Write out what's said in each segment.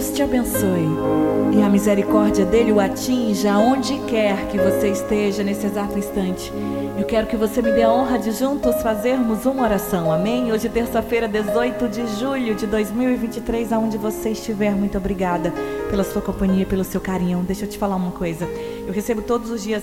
Deus te abençoe e a misericórdia dele o atinja onde quer que você esteja nesse exato instante. Eu quero que você me dê a honra de juntos fazermos uma oração, amém? Hoje, terça-feira, 18 de julho de 2023, aonde você estiver, muito obrigada pela sua companhia, pelo seu carinho. Deixa eu te falar uma coisa. Eu recebo todos os dias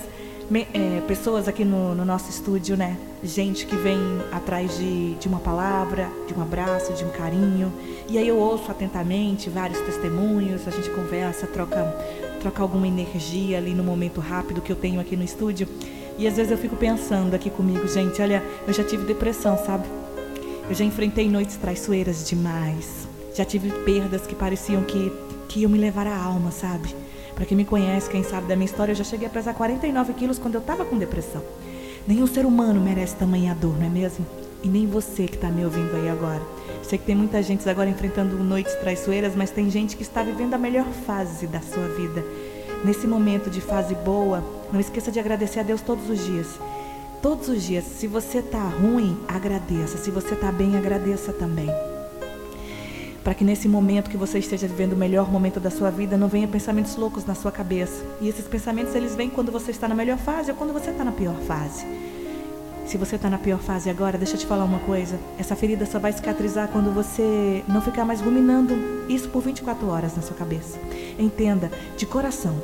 é, pessoas aqui no, no, nosso estúdio, né? Gente que vem atrás de, de uma palavra, de um abraço, de um carinho. E aí eu ouço atentamente vários testemunhos, a gente conversa, troca, troca alguma energia ali no momento rápido que eu tenho aqui no estúdio. E às vezes eu fico pensando aqui comigo, gente, olha, eu já tive depressão, sabe? Eu já enfrentei noites traiçoeiras demais. Já tive perdas que pareciam que, que iam me levar a alma, sabe? Para quem me conhece, quem sabe da minha história, eu já cheguei a pesar 49 quilos quando eu estava com depressão. Nenhum ser humano merece tamanha dor, não é mesmo? E nem você que está me ouvindo aí agora. Sei que tem muita gente agora enfrentando noites traiçoeiras, mas tem gente que está vivendo a melhor fase da sua vida. Nesse momento de fase boa, não esqueça de agradecer a Deus todos os dias. Todos os dias. Se você está ruim, agradeça. Se você está bem, agradeça também para que nesse momento que você esteja vivendo o melhor momento da sua vida, não venha pensamentos loucos na sua cabeça. E esses pensamentos eles vêm quando você está na melhor fase ou quando você está na pior fase. Se você está na pior fase agora, deixa eu te falar uma coisa. Essa ferida só vai cicatrizar quando você não ficar mais ruminando isso por 24 horas na sua cabeça. Entenda, de coração.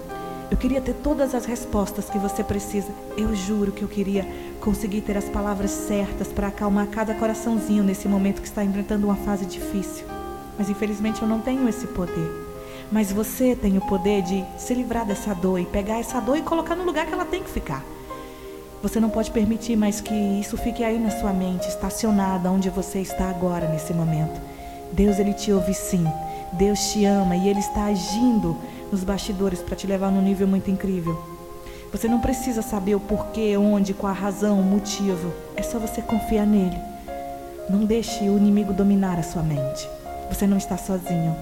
Eu queria ter todas as respostas que você precisa. Eu juro que eu queria conseguir ter as palavras certas para acalmar cada coraçãozinho nesse momento que está enfrentando uma fase difícil. Mas infelizmente eu não tenho esse poder. Mas você tem o poder de se livrar dessa dor e pegar essa dor e colocar no lugar que ela tem que ficar. Você não pode permitir mais que isso fique aí na sua mente, estacionada onde você está agora nesse momento. Deus ele te ouve sim. Deus te ama e ele está agindo nos bastidores para te levar num nível muito incrível. Você não precisa saber o porquê, onde, qual a razão, o motivo. É só você confiar nele. Não deixe o inimigo dominar a sua mente. Você não está sozinho.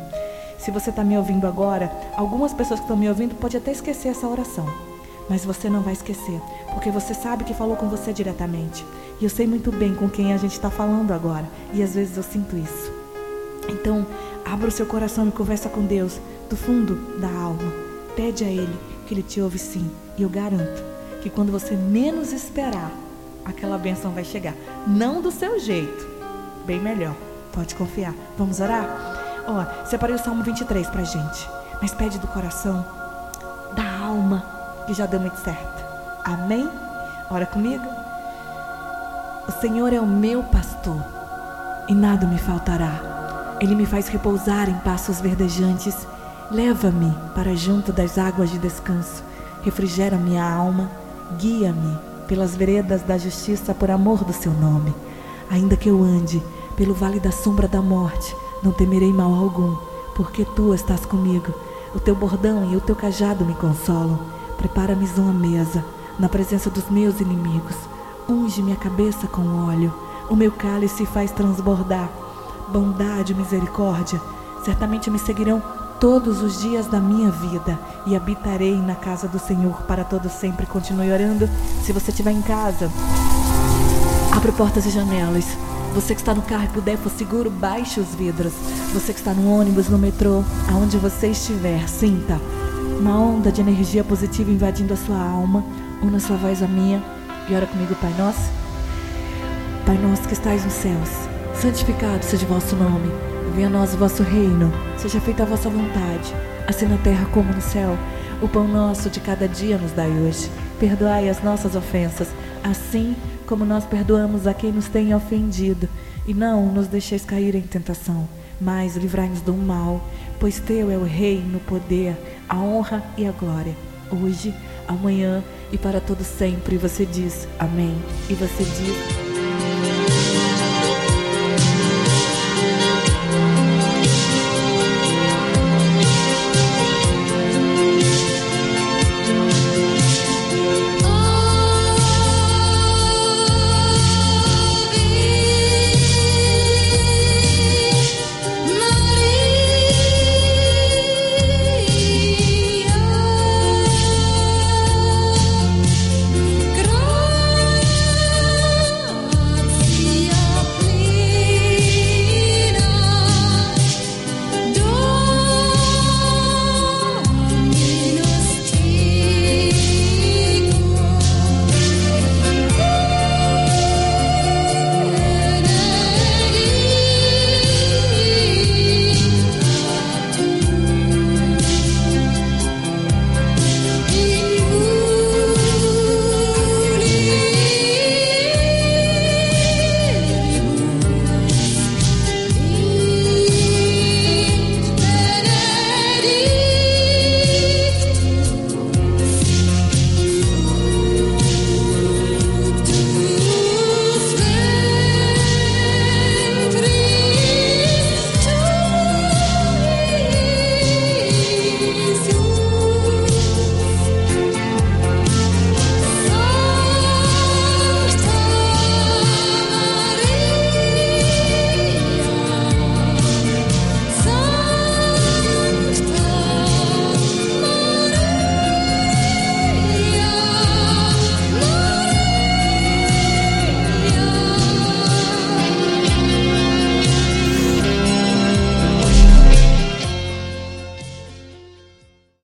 Se você está me ouvindo agora, algumas pessoas que estão me ouvindo podem até esquecer essa oração. Mas você não vai esquecer, porque você sabe que falou com você diretamente. E eu sei muito bem com quem a gente está falando agora. E às vezes eu sinto isso. Então, abra o seu coração e conversa com Deus do fundo da alma. Pede a Ele que Ele te ouve sim. E eu garanto que quando você menos esperar, aquela benção vai chegar. Não do seu jeito, bem melhor. Pode confiar. Vamos orar? Ó, separei o Salmo 23 pra gente. Mas pede do coração, da alma, que já deu muito certo. Amém? Ora comigo. O Senhor é o meu pastor e nada me faltará. Ele me faz repousar em passos verdejantes. Leva-me para junto das águas de descanso. Refrigera minha alma. Guia-me pelas veredas da justiça por amor do seu nome. Ainda que eu ande pelo vale da sombra da morte, não temerei mal algum, porque tu estás comigo. O teu bordão e o teu cajado me consolam. Prepara-me uma mesa na presença dos meus inimigos. Unge minha cabeça com óleo. O meu cálice faz transbordar. Bondade e misericórdia certamente me seguirão todos os dias da minha vida e habitarei na casa do Senhor para todo sempre. Continue orando. Se você estiver em casa, abra portas e janelas você que está no carro e puder for seguro, baixe os vidros. Você que está no ônibus, no metrô, aonde você estiver, sinta uma onda de energia positiva invadindo a sua alma. Una sua voz à minha e ora comigo, Pai Nosso. Pai Nosso que estais nos céus, santificado seja o vosso nome. Venha a nós o vosso reino. Seja feita a vossa vontade, assim na terra como no céu. O pão nosso de cada dia nos dai hoje. Perdoai as nossas ofensas, assim como nós perdoamos a quem nos tem ofendido. E não nos deixeis cair em tentação, mas livrai-nos do mal, pois teu é o reino, o poder, a honra e a glória, hoje, amanhã e para todo sempre. Você diz amém. E você diz